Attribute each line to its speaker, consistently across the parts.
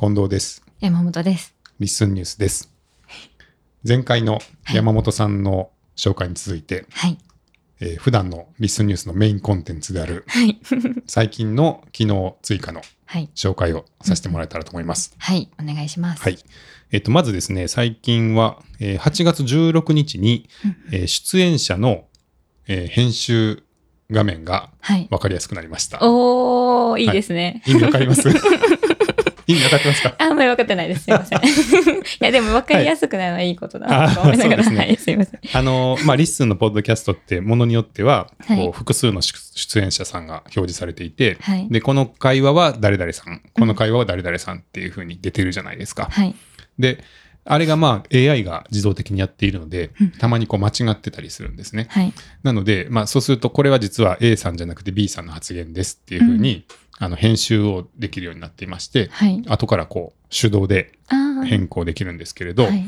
Speaker 1: 近藤です。
Speaker 2: 山本です。
Speaker 1: リッスンニュースです。前回の山本さんの紹介に続いて、
Speaker 2: はい。
Speaker 1: えー普段のリッスンニュースのメインコンテンツである
Speaker 2: はい。
Speaker 1: 最近の機能追加の
Speaker 2: はい。
Speaker 1: 紹介をさせてもらえたらと思います。
Speaker 2: はい。お願いします。
Speaker 1: はい。えっ、と、まずですね、最近は、えー8月16日に、えー出演者の、えー編集画面が
Speaker 2: はい。
Speaker 1: わかりやすくなりました。
Speaker 2: おー、いいですね。
Speaker 1: 意味わかります 意味わかってますか？
Speaker 2: あんまり分かってないです。すいません。いや、でも分かりやすくなるのはいいことだなと
Speaker 1: はい
Speaker 2: 思いながら、
Speaker 1: あそうですね
Speaker 2: はい。すいません。
Speaker 1: あの、まあ、リッスンのポッドキャストってものによっては、
Speaker 2: はい
Speaker 1: こう複数の出出演者さんが表示されていて、
Speaker 2: はい。
Speaker 1: で、この会話は誰々さん、この会話は誰々さんっていう風に出てるじゃないですか。
Speaker 2: はい。
Speaker 1: で、あれがまあ AI が自動的にやっているので
Speaker 2: うん、
Speaker 1: たまにこう間違ってたりするんですね。
Speaker 2: はい。
Speaker 1: なので、まあそうするとこれは実は A さんじゃなくて B さんの発言ですっていう風に、あの編集をできるようになっていまして、
Speaker 2: はい。
Speaker 1: 後からこう手動で変更できるんですけれど、
Speaker 2: はい。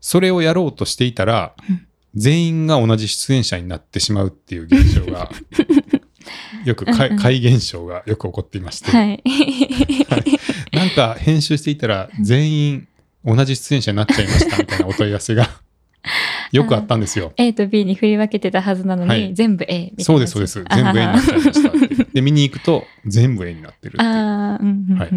Speaker 1: それをやろうとしていたら、
Speaker 2: うん
Speaker 1: 全員が同じ出演者になってしまうっていう現象が、よく怪怪現象がよく起こっていまして、
Speaker 2: はい。
Speaker 1: なんか編集していたら全員同じ出演者になっちゃいましたみたいなお問い合わせがよくあったんですよ。
Speaker 2: A と B に振り分けてたはずなのに、
Speaker 1: はい
Speaker 2: 全部 A みたいな。
Speaker 1: そうです、そうです。全部 A になっちゃいました。で、見に行くと全部 A になってるっていう。
Speaker 2: うんうんうん。
Speaker 1: はい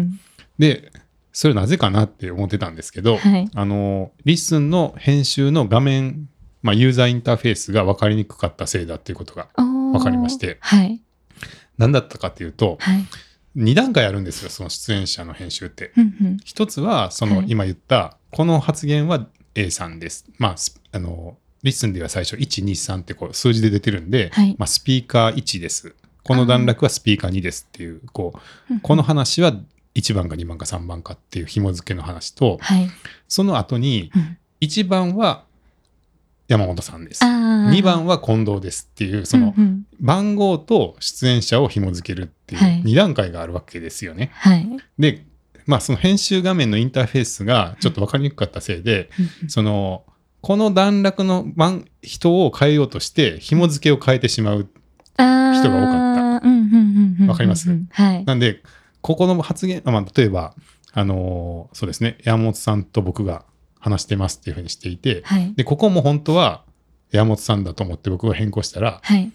Speaker 1: で、それなぜかなって思ってたんですけど、
Speaker 2: はい。
Speaker 1: あの、リッスンの編集の画面、まあ、ユーザーインターフェースが分かりにくかったせいだっていうことが
Speaker 2: わ
Speaker 1: わかりまして
Speaker 2: はい。
Speaker 1: 何だったかっていうと、
Speaker 2: はい。
Speaker 1: 2段階あるんですよ、その出演者の編集って。
Speaker 2: うんうん。
Speaker 1: 一つは、その
Speaker 2: はい
Speaker 1: 今言った、この発言は A さんです。まあ、スあの、リッスンでは最初1、2、3ってこう数字で出てるんで、
Speaker 2: はい
Speaker 1: まあ、スピーカー1です。この段落はスピーカー2ですっていう、こう、この話は1番か2番か3番かっていう紐付けの話と、
Speaker 2: はい。
Speaker 1: その後に
Speaker 2: うん
Speaker 1: 1番は山本さんです。
Speaker 2: あー
Speaker 1: 2番は近藤ですっていう、その番号と出演者を紐付けるっていう
Speaker 2: はい
Speaker 1: 2段階があるわけですよね。
Speaker 2: はい。
Speaker 1: で、まあその編集画面のインターフェースがちょっと分かりにくかったせいで、その、この段落の番人を変えようとして紐付けを変えてしまう。人が多かったわかります？
Speaker 2: はい。
Speaker 1: なんで、ここの発言、あまあ例えば、あのーそうですね、山本さんと僕が話してますっていうふうにしていて、
Speaker 2: はい。
Speaker 1: で、ここも本当は山本さんだと思って僕が変更したら、
Speaker 2: はい。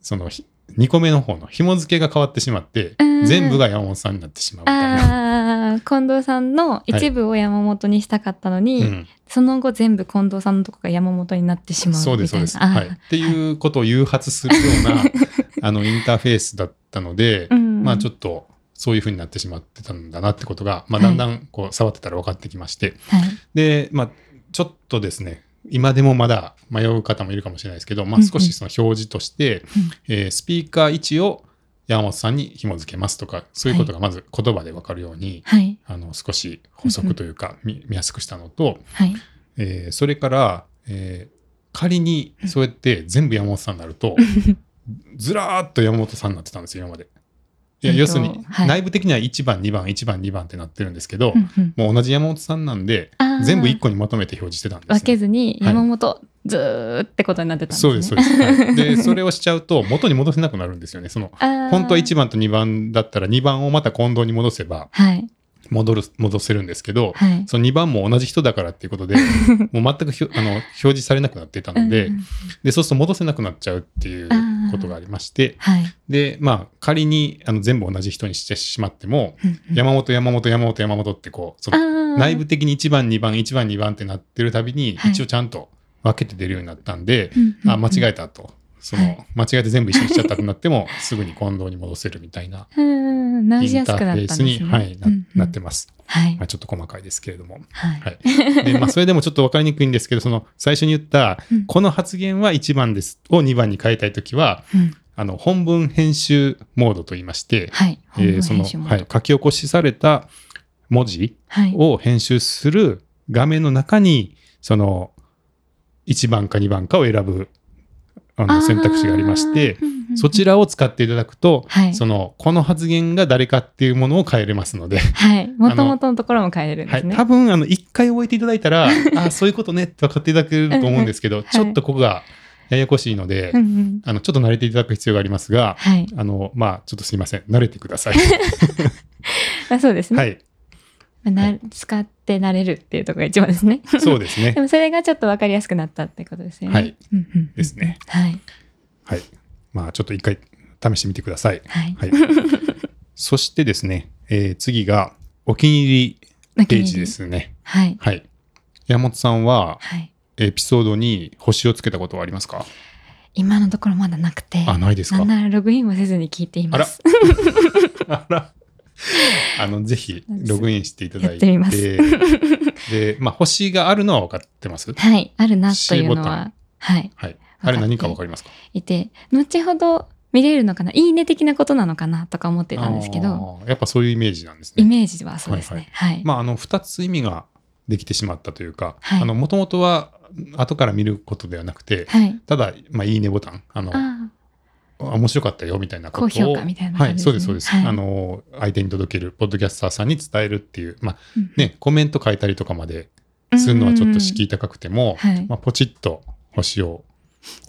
Speaker 1: そのひ2個目の方の紐付けが変わってしまって
Speaker 2: うん、
Speaker 1: 全部が山本さんになってしまうみたいな。
Speaker 2: ああ、近藤さんの一部を山本にしたかったのに、
Speaker 1: うん
Speaker 2: その後全部近藤さんのとこが山本になってしまう。
Speaker 1: そうです、そうです。はい。っていうことを誘発するような、あの、インターフェースだったので、
Speaker 2: うん
Speaker 1: まあちょっと、そういう風になってしまってたんだなってことが、まあ
Speaker 2: はい
Speaker 1: だんだんこう触ってたら分かってきまして、
Speaker 2: はい。
Speaker 1: で、まあちょっとですね、今でもまだ迷う方もいるかもしれないですけど、まあ
Speaker 2: うんうん
Speaker 1: 少しその表示として、えースピーカー位置を山本さんに紐付けますとか、そういうことがまず言葉で分かるように、
Speaker 2: はい。
Speaker 1: あの少し補足というか見見やすくしたのと、
Speaker 2: はい。
Speaker 1: えーそれから、えー仮にそうやって全部山本さんになると、ずらーっと山本さんになってたんですよ、今まで。いや、
Speaker 2: えっと
Speaker 1: 要するに、
Speaker 2: はい
Speaker 1: 内部的には1番、2番、1番、2番ってなってるんですけど、もう同じ山本さんなんで全部1個にまとめて表示してたんです、ね。
Speaker 2: 分けずに
Speaker 1: はい
Speaker 2: 山本ずーってことになってた。
Speaker 1: そうです、そうです。はいで、それをしちゃうと、元に戻せなくなるんですよね。その、本当は1番と2番だったら、2番をまた近藤に戻せば、
Speaker 2: はい。
Speaker 1: 戻る、戻せるんですけど、
Speaker 2: はい。
Speaker 1: その2番も同じ人だからっていうことで、もう全くひょあの表示されなくなってたので、
Speaker 2: うんうん
Speaker 1: で、そうすると戻せなくなっちゃうっていうことがありまして、
Speaker 2: はい。
Speaker 1: で、まあ、仮にあの全部同じ人にしてしまっても、
Speaker 2: うんうん
Speaker 1: 山本、山本、山本、山本ってこう、その内部的に1番、2番、1番、2番ってなってるたびに、
Speaker 2: はい
Speaker 1: 一応ちゃんと分けて出るようになったんで、
Speaker 2: うんうん
Speaker 1: あ、間違えたと。その、
Speaker 2: はい
Speaker 1: 間違えて全部一緒にしちゃったとなっても、すぐに近藤に戻せるみたいな、インターフェースに。はい、なってます。
Speaker 2: はい
Speaker 1: ま。あ、ちょっと細かいですけれども。
Speaker 2: はい。
Speaker 1: はい。で、まあ、それでもちょっと分かりにくいんですけど、その、最初に言った
Speaker 2: うん、
Speaker 1: この発言は1番ですを2番に変えたいときは、
Speaker 2: うん
Speaker 1: あの、本文編集モードと言いまして、
Speaker 2: はい。
Speaker 1: えーその、はい、書き起こしされた文字
Speaker 2: はい。
Speaker 1: を編集する画面の中に、その、1番か2番かを選ぶ、あの、選択肢がありまして、そち
Speaker 2: ら。
Speaker 1: らを使っていただくと、
Speaker 2: はい
Speaker 1: その、この発言が誰かっていうものを変えれますので、
Speaker 2: はい。もともとのところも変えれるん
Speaker 1: はい、
Speaker 2: ですね。
Speaker 1: 多分あの一回覚えていただいたら あそういうことねって分かっていただけると思うんですけど、
Speaker 2: はい
Speaker 1: ちょっとここがややこしいので、
Speaker 2: うんうん
Speaker 1: あのちょっと慣れていただく必要がありますが、
Speaker 2: はい。
Speaker 1: あのまあちょっとすいません慣れてください。
Speaker 2: あそうですね。
Speaker 1: はい。
Speaker 2: まあな
Speaker 1: はい
Speaker 2: 使って慣れるっていうところが一番ですね。
Speaker 1: そうですね
Speaker 2: で。もそれがちょっと分かりやすくなったってことですよね。
Speaker 1: はい。ですね。
Speaker 2: はい。
Speaker 1: はい。まあ、ちょっと一回試してみてください。
Speaker 2: はい。
Speaker 1: はい。そしてですね、えー次がお気に入りページで。すね。
Speaker 2: はい。
Speaker 1: はい。山本さんは、
Speaker 2: はい。
Speaker 1: エピソードに星をつけたことはありますか？
Speaker 2: 今のところまだなくて。
Speaker 1: あ、ないですか？
Speaker 2: なんならログインもせずに聞いています。
Speaker 1: あら。あ の、ぜひ、ログインしていただい
Speaker 2: てみます
Speaker 1: て、で、まあ、星があるのは分かってます
Speaker 2: はい。あるなというのは、はい。
Speaker 1: はい。あれ何か分かりますか？
Speaker 2: いて、後ほど見れるのかないいね的なことなのかなとか思ってたんですけど、
Speaker 1: やっぱそういうイメージなんです
Speaker 2: イ
Speaker 1: ね。
Speaker 2: メージはそうですね。はい。
Speaker 1: まあ、あの、二つ意味ができてしまったというか、
Speaker 2: はい
Speaker 1: あの、もともとは、後から見ることではなくて、
Speaker 2: はい。
Speaker 1: ただ、まあ、いいねボタン、あの、
Speaker 2: あ
Speaker 1: 面白かったよみたいなことを。
Speaker 2: 高評価みたいな
Speaker 1: はい、そうです、そうです。
Speaker 2: はい
Speaker 1: あの、相手に届ける、ポッドキャスターさんに伝えるっていう、まあ、
Speaker 2: あ、うん
Speaker 1: ね、コメント書いたりとかまでするのはちょっと敷居高くても、
Speaker 2: はい
Speaker 1: まあ、ポチッと星を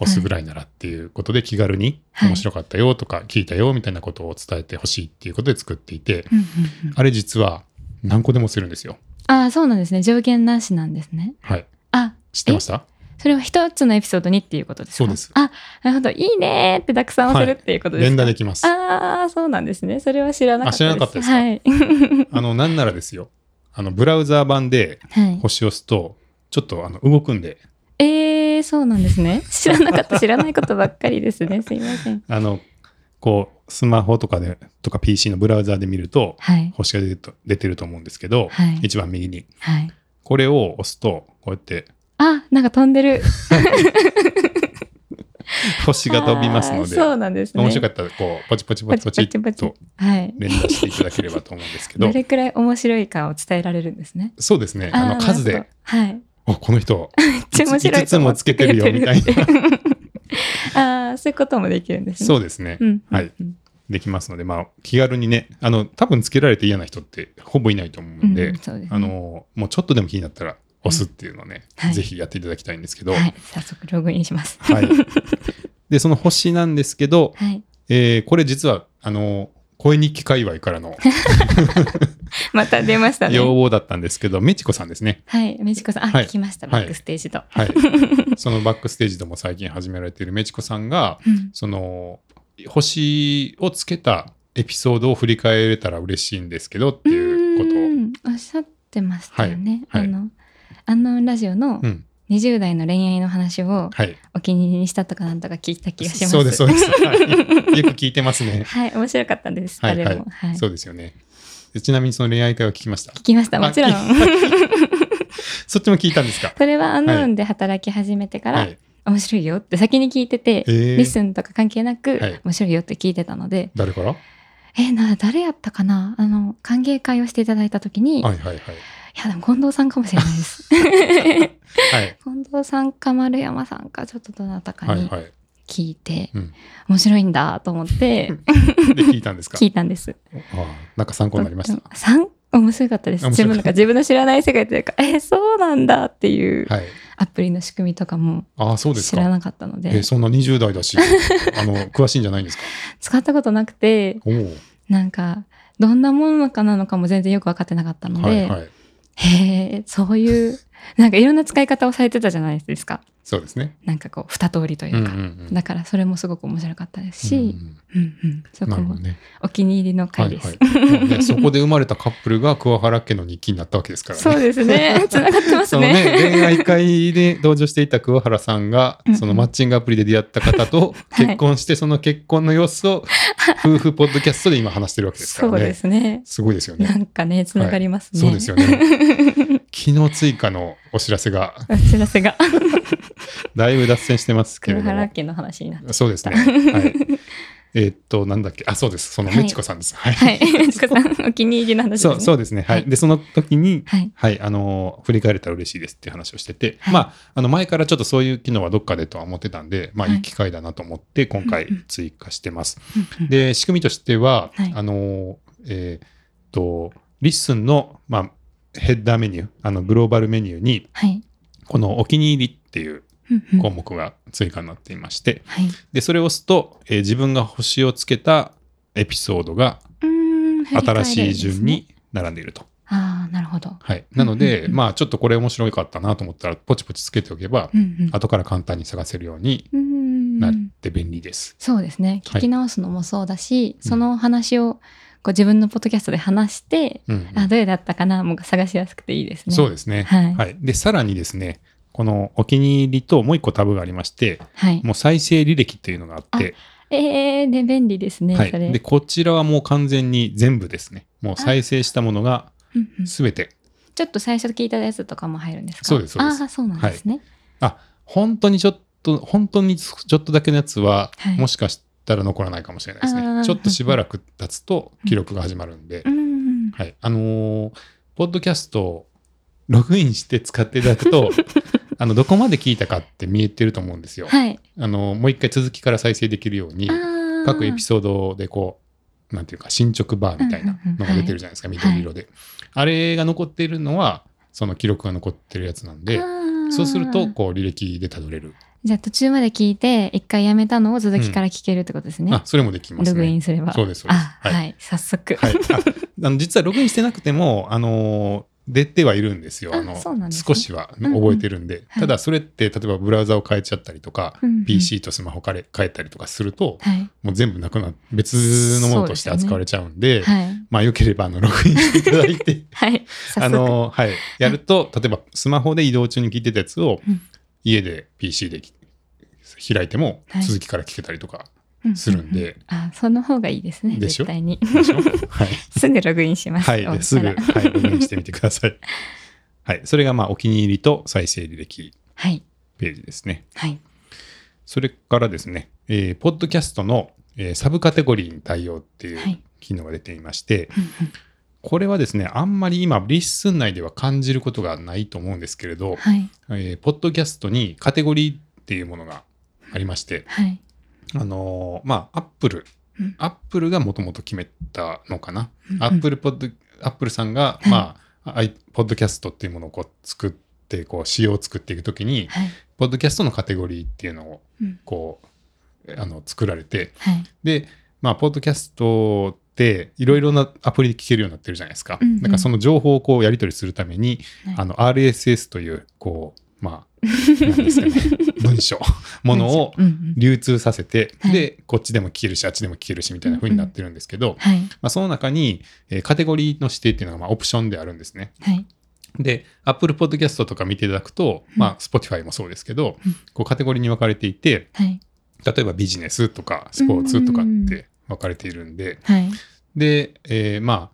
Speaker 1: 押すぐらいならっていうことで気軽に
Speaker 2: はい
Speaker 1: 面白かったよとか聞いたよみたいなことを伝えてほしいっていうことで作っていて、
Speaker 2: うんうんうん
Speaker 1: あれ実は何個でもするんですよ。
Speaker 2: ああ、そうなんですね。上限なしなんですね。
Speaker 1: はい。
Speaker 2: あ、
Speaker 1: 知ってました？
Speaker 2: それは一つのエピソードにっていうことですか？
Speaker 1: そうです
Speaker 2: あ、なるほど。いいねーってたくさん押せるっていうことですか、
Speaker 1: 連打できます。
Speaker 2: ああ、そうなんですね。それは知らなかったです。
Speaker 1: あ知らなかったですか？
Speaker 2: はい。
Speaker 1: あの、なんならですよ。あの、ブラウザー版で
Speaker 2: はい。
Speaker 1: 星を押すと、ちょっとあの動くんで、
Speaker 2: えー、そうなんですね。知らなかった。知らないことばっかりですね。すいません。
Speaker 1: あの、こう、スマホとかで、とか PC のブラウザーで見ると、
Speaker 2: はい。
Speaker 1: 星が出てると出てると思うんですけど、
Speaker 2: はい
Speaker 1: 一番右に。
Speaker 2: はい。
Speaker 1: これを押すと、こうやって
Speaker 2: あ、なんか飛んでる。
Speaker 1: 星が飛びますので、
Speaker 2: そうなんですね。
Speaker 1: 面白かったら、こう、ポチポチポチポチっと
Speaker 2: はい。
Speaker 1: 連打していただければと思うんですけど
Speaker 2: ど、れくらい面白いかを伝えられるんですね？
Speaker 1: そうですね、あの
Speaker 2: ー
Speaker 1: 数。で
Speaker 2: はい。
Speaker 1: お、この人、
Speaker 2: い
Speaker 1: 5つもつけてるよみたい
Speaker 2: な。ああ、そういうこともできるんですね。
Speaker 1: そうですね、
Speaker 2: うん。
Speaker 1: はい
Speaker 2: うん
Speaker 1: できますので、まあ、気軽にね、あの、多分つけられて嫌な人ってほぼいないと思うんで、
Speaker 2: うんそうですね
Speaker 1: あの、もうちょっとでも気になったら押すっていうのをね、
Speaker 2: はい
Speaker 1: ぜひやっていただきたいんですけど、
Speaker 2: はい。早速ログインします。
Speaker 1: はい。で、その星なんですけど、
Speaker 2: はい。
Speaker 1: えーこれ実は、あの、声日記界隈からの
Speaker 2: また出ましたね。
Speaker 1: 要望だったんですけど、メチコさんですね。
Speaker 2: はい。メチコさん、あ、
Speaker 1: はい
Speaker 2: 聞きました。
Speaker 1: はい
Speaker 2: バックステージと。
Speaker 1: はい。そのバックステージでも最近始められているメチコさんが、
Speaker 2: うん
Speaker 1: その、星をつけたエピソードを振り返れたら嬉しいんですけどっていうことを。
Speaker 2: うんおっしゃってましたよね。
Speaker 1: はいはい
Speaker 2: あの、アンノウンラジオの
Speaker 1: うん。
Speaker 2: 20代の恋愛の話を
Speaker 1: はい。
Speaker 2: お気に入りにしたとかなんとか聞いた気がします。
Speaker 1: そうです、そうです。はいよく聞いてますね。
Speaker 2: はい、面白かったです。
Speaker 1: はい、はい。そうですよね。でちなみにその恋愛会は聞きました？
Speaker 2: 聞きました、もちろん。
Speaker 1: あ そっちも聞いたんですか？
Speaker 2: それはアンノウンで働き始めてから、
Speaker 1: はい。
Speaker 2: 面白いよって先に聞いてて、
Speaker 1: えー
Speaker 2: リッスンとか関係なく、
Speaker 1: はい
Speaker 2: 面白いよって聞いてたので、
Speaker 1: 誰から？は
Speaker 2: えな、誰やったかな？あの、歓迎会をしていただいたときに、い、
Speaker 1: いはいはい。
Speaker 2: や、でも近藤さんかもしれないです。
Speaker 1: はい。
Speaker 2: 近藤さんか丸山さんか、ちょっとどなたかに
Speaker 1: はいはい。
Speaker 2: 聞いて、
Speaker 1: うん
Speaker 2: 面白いんだと思って、
Speaker 1: で、聞いたんですか？
Speaker 2: 聞いたんです。
Speaker 1: ああなんか参考になりました
Speaker 2: ？3面白かったです。自分なんか自分の知らない世界というか、え、そうなんだっていう
Speaker 1: はい。
Speaker 2: アプリの仕組みとかも
Speaker 1: ああ、そうですか。
Speaker 2: 知らなかったので、
Speaker 1: えそんな20代だし、あの、詳しいんじゃないんですか？
Speaker 2: 使ったことなくて。なんか、どんなものかなのかも全然よく分かってなかったので、
Speaker 1: はいはい。
Speaker 2: へえ、そういう、なんかいろんな使い方をされてたじゃないですか。
Speaker 1: そうですね。
Speaker 2: なんかこう、二通りというか。
Speaker 1: うんうんうん
Speaker 2: だからそれもすごく面白かったですし、
Speaker 1: うん
Speaker 2: うんうん、そこも
Speaker 1: なるほどね。
Speaker 2: お気に入りの
Speaker 1: は
Speaker 2: 回です。
Speaker 1: いはい。まあね そこで生まれたカップルが桑原家の日記になったわけですからね。
Speaker 2: そうですね。つながってます
Speaker 1: そのね、
Speaker 2: ね。
Speaker 1: 恋愛会で登場していた桑原さんが
Speaker 2: うんう、ん
Speaker 1: そのマッチングアプリで出会った方と
Speaker 2: はい
Speaker 1: 結婚して、その結婚の様子を 夫婦ポッドキャストで今話してるわけですからね。
Speaker 2: そうですね。
Speaker 1: すごいですよ
Speaker 2: な
Speaker 1: ね。
Speaker 2: んかね、つながりますね。
Speaker 1: そうですよね。昨日追加のお知らせが、
Speaker 2: お知らせが、
Speaker 1: だいぶ脱線してますけれ
Speaker 2: 黒
Speaker 1: ども。
Speaker 2: 原家の話になって。
Speaker 1: そうですね。はい。えーっと、なんだっけ？あ、そうです。その
Speaker 2: はい
Speaker 1: メチコさんです。はい。
Speaker 2: はい。ちこさん、お気に入りの話です、ね。
Speaker 1: そう、そうですね。は
Speaker 2: はい
Speaker 1: い。で、その時に、
Speaker 2: はい。
Speaker 1: はい、あの振り返れたら嬉しいですっていう話をしてて、
Speaker 2: はい
Speaker 1: まあ、あの、前からちょっとそういう機能はどっかでとは思ってたんで、まあ、
Speaker 2: はい
Speaker 1: いい機会だなと思って、今回追加してます。で、仕組みとしては、
Speaker 2: はい
Speaker 1: あの、えーっと、リッスンの、まあ、ヘッダーメニュー、あの、グローバルメニューに、
Speaker 2: はい。
Speaker 1: このお気に入りっていう
Speaker 2: うんうん
Speaker 1: 項目が追加になっていまして、
Speaker 2: はい。
Speaker 1: で、それを押すと、えー自分が星をつけたエピソードが新しい順に並んでいると。
Speaker 2: ああ、なるほど。
Speaker 1: はい。なので、
Speaker 2: うんうんうん
Speaker 1: まあちょっとこれ面白かったなと思ったら、ポチポチつけておけば、
Speaker 2: うんうん
Speaker 1: 後から簡単に探せるように
Speaker 2: うん
Speaker 1: なって便利です。
Speaker 2: そうですね。
Speaker 1: はい
Speaker 2: 聞き直すのもそうだし、
Speaker 1: うん
Speaker 2: その話をこう自分のポッドキャストで話して、
Speaker 1: うん
Speaker 2: あ、どれだったかなもう探しやすくていいですね。
Speaker 1: そうですね。
Speaker 2: はい
Speaker 1: で、さらにですね、このお気に入りともう一個タブがありまして、
Speaker 2: はい。
Speaker 1: もう再生履歴っていうのがあって、
Speaker 2: えー、で、便利ですね、
Speaker 1: はい。で、こちらはもう完全に全部ですね。もう再生したものが
Speaker 2: うんうん
Speaker 1: すべて、
Speaker 2: ちょっと最初聞いたやつとかも入るんですか？
Speaker 1: そうですそうです
Speaker 2: ああ、そうなんですね。
Speaker 1: あ、本当にちょっと、本当にちょっとだけのやつは、
Speaker 2: はい
Speaker 1: もしかしたら残らないかもしれないですね。ちょっとしばらく経つと記録が始まるんで、
Speaker 2: うんうん。
Speaker 1: はい。あのーポッドキャストをログインして使っていただくと、あの、どこまで聞いたかって見えてると思うんですよ。
Speaker 2: はい。
Speaker 1: あの、もう一回続きから再生できるように、各エピソードでこう、なんていうか、進捗バーみたいなのが出てるじゃないですか、緑色で。あれが残っているのは、その記録が残ってるやつなんで、そうすると、こう、履歴でたどれる。
Speaker 2: じゃあ途中まで聞いて、一回やめたのを続きから聞けるってことですね。
Speaker 1: あ、それもできます
Speaker 2: ログイ
Speaker 1: ね。
Speaker 2: ンすれば。
Speaker 1: そうですそうです
Speaker 2: あ、
Speaker 1: はい
Speaker 2: はい、早速。
Speaker 1: はい。ああの実はログインしてなくても、あのー出てはいるんですよ。
Speaker 2: あ
Speaker 1: あの
Speaker 2: ね
Speaker 1: 少しは覚えてるんで。
Speaker 2: はい
Speaker 1: ただ、それって、例えばブラウザを変えちゃったりとか、
Speaker 2: うんうん
Speaker 1: PC とスマホ変え変えたりとかすると、
Speaker 2: はい。
Speaker 1: もう全部なくな別のものとして扱われちゃうんで、
Speaker 2: はい。
Speaker 1: まあ、よければ、あの、ログインしていただいて、
Speaker 2: はい。
Speaker 1: あの、はい。やると、例えばスマホで移動中に聞いてたやつを
Speaker 2: うん、
Speaker 1: 家で PC で開いても
Speaker 2: はい
Speaker 1: 続きから聞けたりとか
Speaker 2: う
Speaker 1: するんで、
Speaker 2: あ、その方がいいですね。
Speaker 1: でしょ？
Speaker 2: 絶対に。
Speaker 1: はい。
Speaker 2: すぐログインします。
Speaker 1: はい。すぐ、はい、ログインしてみてください。はい。それが、まあ、お気に入りと再生履歴
Speaker 2: はい。
Speaker 1: ページですね。
Speaker 2: はい。
Speaker 1: それからですね、えーポッドキャストの、えーサブカテゴリーに対応っていう
Speaker 2: はい
Speaker 1: 機能が出ていまして、
Speaker 2: うんうん
Speaker 1: これはですね、あんまり今、 LISTEN内では感じることがないと思うんですけれど、
Speaker 2: はい。
Speaker 1: えーポッドキャストにカテゴリーっていうものがありまして、
Speaker 2: はい。
Speaker 1: あのーまあ、アップル
Speaker 2: うん、
Speaker 1: アップルがもともと決めたのかな？
Speaker 2: うん
Speaker 1: アップルポッド、アップルさんが、
Speaker 2: はい
Speaker 1: まあ、アイポッドキャストっていうものをこう作って、こう、仕様を作っていくときに、
Speaker 2: はい。
Speaker 1: ポッドキャストのカテゴリーっていうのを、
Speaker 2: うん
Speaker 1: こう、あの、作られて、
Speaker 2: はい。
Speaker 1: で、まあ、ポッドキャストいろいろなアプリで聞けるようになってるじゃないですか。
Speaker 2: うんうん
Speaker 1: だからその情報をこう、やり取りするために、
Speaker 2: はい
Speaker 1: あの、RSS という、こう、まあ、なんですかね、文章、ものを
Speaker 2: うんうん
Speaker 1: 流通させて、
Speaker 2: はい
Speaker 1: で、こっちでも聞けるし、あっちでも聞けるし、みたいな風になってるんですけど、
Speaker 2: はい。
Speaker 1: まあ、その中に、えーカテゴリーの指定っていうのが、まあ、オプションであるんですね。
Speaker 2: はい。
Speaker 1: で、Apple Podcast とか見ていただくと、まあ、Spotify もそうですけど、
Speaker 2: うん
Speaker 1: こう、カテゴリーに分かれていて、
Speaker 2: はい。
Speaker 1: 例えばビジネスとか、スポーツとかって分かれているんで、
Speaker 2: はい。
Speaker 1: で、えーまあ、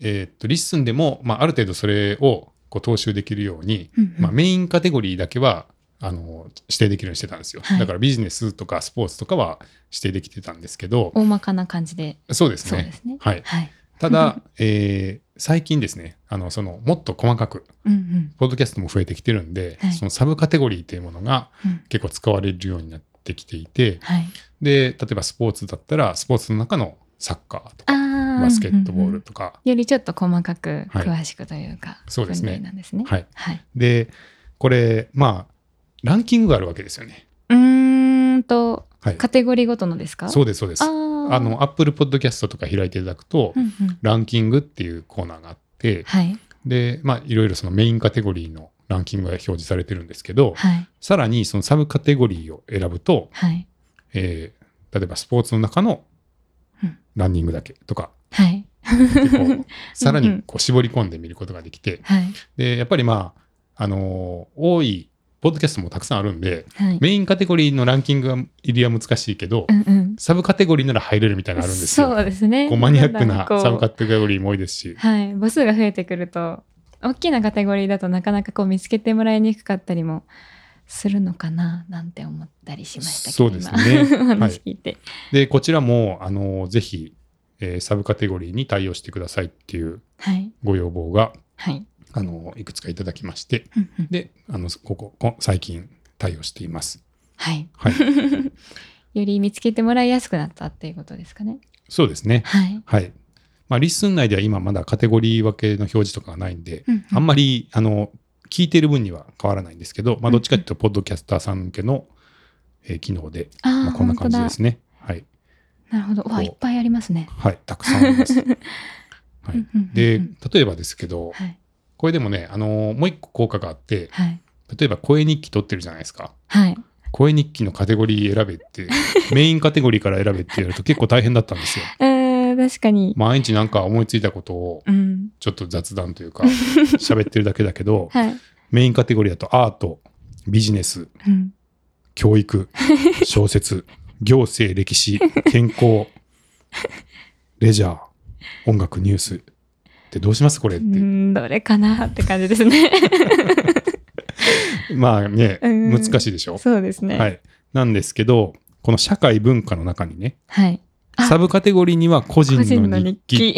Speaker 1: えーっと、 LISTENでも、まあ、ある程度それを、こう、踏襲できるように、
Speaker 2: うんうん
Speaker 1: まあ、メインカテゴリーだけは、あの、指定できるようにしてたんですよ。
Speaker 2: はい
Speaker 1: だからビジネスとかスポーツとかは指定できてたんですけど、
Speaker 2: 大まかな感じで。
Speaker 1: そうですね。
Speaker 2: ね。
Speaker 1: はい。
Speaker 2: はい。
Speaker 1: ただ、えー最近ですね、あの、その、もっと細かく、
Speaker 2: うんうん。
Speaker 1: ポッドキャストも増えてきてるんで、
Speaker 2: はい
Speaker 1: そのサブカテゴリーというものが
Speaker 2: うん
Speaker 1: 結構使われるようになってきていて、
Speaker 2: はい。
Speaker 1: で、例えばスポーツだったら、スポーツの中のサッカーとか。バスケットボー
Speaker 2: うんうん
Speaker 1: ルとか、
Speaker 2: よりちょっと細かく
Speaker 1: はい
Speaker 2: 詳しくというか、
Speaker 1: そうですね
Speaker 2: なんですね。
Speaker 1: はい。
Speaker 2: はい。
Speaker 1: で、これ、まあ、ランキングがあるわけですよね。
Speaker 2: うーんと、
Speaker 1: はい。
Speaker 2: カテゴリーごとのですか？
Speaker 1: そうです、そうです。
Speaker 2: あ
Speaker 1: あ
Speaker 2: ー
Speaker 1: の、Apple Podcast とか開いていただくと、
Speaker 2: うんうん。
Speaker 1: ランキングっていうコーナーがあって、
Speaker 2: はい。
Speaker 1: で、まあ、いろいろそのメインカテゴリーのランキングが表示されてるんですけど、
Speaker 2: はい。
Speaker 1: さらにそのサブカテゴリーを選ぶと、
Speaker 2: はい。
Speaker 1: えー例えばスポーツの中の
Speaker 2: うん
Speaker 1: ランニングだけとか、
Speaker 2: はい。
Speaker 1: さらにこう絞り込んでみることができて、
Speaker 2: はい。
Speaker 1: で、やっぱりまあ、あのー多い、ポッドキャストもたくさんあるんで、
Speaker 2: はい。
Speaker 1: メインカテゴリーのランキングが入りは難しいけど、
Speaker 2: うんうん。
Speaker 1: サブカテゴリーなら入れるみたいなのあるんですよ。
Speaker 2: そうですね。
Speaker 1: こうマニアックなサブカテゴリーも多いですし。
Speaker 2: はい。母数が増えてくると、大きなカテゴリーだとなかなかこう見つけてもらいにくかったりもするのかななんて思ったりしましたけど、
Speaker 1: そうですね
Speaker 2: 話聞いて。
Speaker 1: で、こちらも、あのーぜひ、えーサブカテゴリーに対応してくださいっていう
Speaker 2: はい。
Speaker 1: ご要望が、
Speaker 2: はい。
Speaker 1: あのーいくつかいただきまして、
Speaker 2: うんうん
Speaker 1: で、あの、ここ、こ最近対応しています。
Speaker 2: はい。
Speaker 1: はい。
Speaker 2: より見つけてもらいやすくなったっていうことですかね。
Speaker 1: そうですね。
Speaker 2: はい。
Speaker 1: はい。まあ、 LISTEN内では今まだカテゴリー分けの表示とかがないんで、
Speaker 2: うんうん
Speaker 1: あんまり、あの、聞いてる分には変わらないんですけど、まあ、どっちかというと、ポッドキャスターさん向けの、えー機能で、
Speaker 2: ああ、
Speaker 1: まあ、こんな感じで
Speaker 2: 本
Speaker 1: すね。はい。
Speaker 2: なるほど。うわ、いっぱいありますね。
Speaker 1: はい。たくさんあります。はい
Speaker 2: うんうんうんうん
Speaker 1: で、例えばですけど、
Speaker 2: はい。
Speaker 1: これでもね、あのーもう一個効果があって、
Speaker 2: はい。
Speaker 1: 例えば声日記取ってるじゃないですか。
Speaker 2: はい。
Speaker 1: 声日記のカテゴリー選べって、メインカテゴリーから選べってやると結構大変だったんですよ。
Speaker 2: えー、確かに。
Speaker 1: 毎日なんか思いついたことを
Speaker 2: うん。
Speaker 1: ちょっと雑談というか 喋ってるだけだけど、
Speaker 2: はい。
Speaker 1: メインカテゴリーだとアート、ビジネス、
Speaker 2: うん。
Speaker 1: 教育、小説、行政、歴史、健康、レジャー、音楽、ニュースってどうしますこれって。
Speaker 2: うん、どれかなって感じですね。
Speaker 1: まあね、
Speaker 2: うん
Speaker 1: 難しいでしょ。
Speaker 2: そうですね。。
Speaker 1: はいい。なんですけど、この社会文化の中にね、
Speaker 2: はい。あ
Speaker 1: サブカテゴリーには個人
Speaker 2: の
Speaker 1: の日記。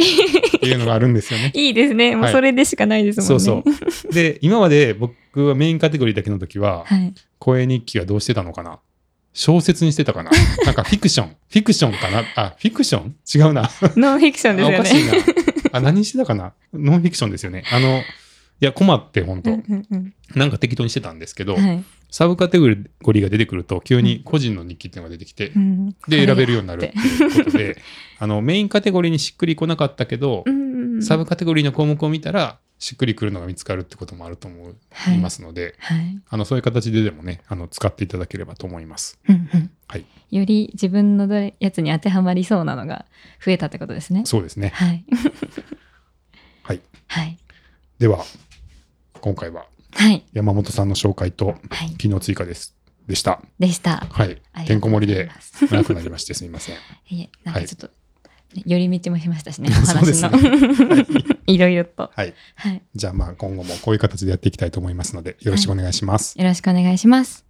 Speaker 1: っていうのがあるんですよね。
Speaker 2: いいですね。もう
Speaker 1: はい
Speaker 2: それでしかないですもん
Speaker 1: そ
Speaker 2: ね。
Speaker 1: うそう。で、今まで僕はメインカテゴリーだけの時は、
Speaker 2: はい。
Speaker 1: 声日記はどうしてたのかな？小説にしてたかな？なんかフィクション。フィクションかな？あ、フィクション？違うな。
Speaker 2: ノンフィクションですよ
Speaker 1: あおかしい
Speaker 2: ね。
Speaker 1: な。あ、何してたかな？ノンフィクションですよね。あの、いや、困って、本当、
Speaker 2: うんうんうん
Speaker 1: なんか適当にしてたんですけど、
Speaker 2: はい。
Speaker 1: サブカテゴリーが出てくると、急に個人の日記っていうのが出てきて、
Speaker 2: うん
Speaker 1: で、選べるようになるっていうことで、あの、メインカテゴリーにしっくりこなかったけど、サブカテゴリーの項目を見たら、しっくりくるのが見つかるってこともあると思い
Speaker 2: はい
Speaker 1: ますので、
Speaker 2: はい。
Speaker 1: あの、そういう形ででもね、あの、使っていただければと思います。
Speaker 2: うんうん
Speaker 1: はい。
Speaker 2: より自分のやつに当てはまりそうなのが増えたってことですね。
Speaker 1: そうですね。
Speaker 2: はい。
Speaker 1: はい。
Speaker 2: はい。
Speaker 1: では、今回は
Speaker 2: はい。
Speaker 1: 山本さんの紹介と
Speaker 2: はい。
Speaker 1: 機能追加です。でした。
Speaker 2: でした。
Speaker 1: はいてんこ盛りで
Speaker 2: ま す
Speaker 1: 長くなりましてすみません。
Speaker 2: いえ、なん
Speaker 1: はい
Speaker 2: かちょっと、ね寄り道もしましたしね、お話
Speaker 1: ね
Speaker 2: の。いろいろと。
Speaker 1: はい。
Speaker 2: はい。
Speaker 1: じゃあまあ今後もこういう形でやっていきたいと思いますので、よろしくお願いします。
Speaker 2: よろしくお願いします。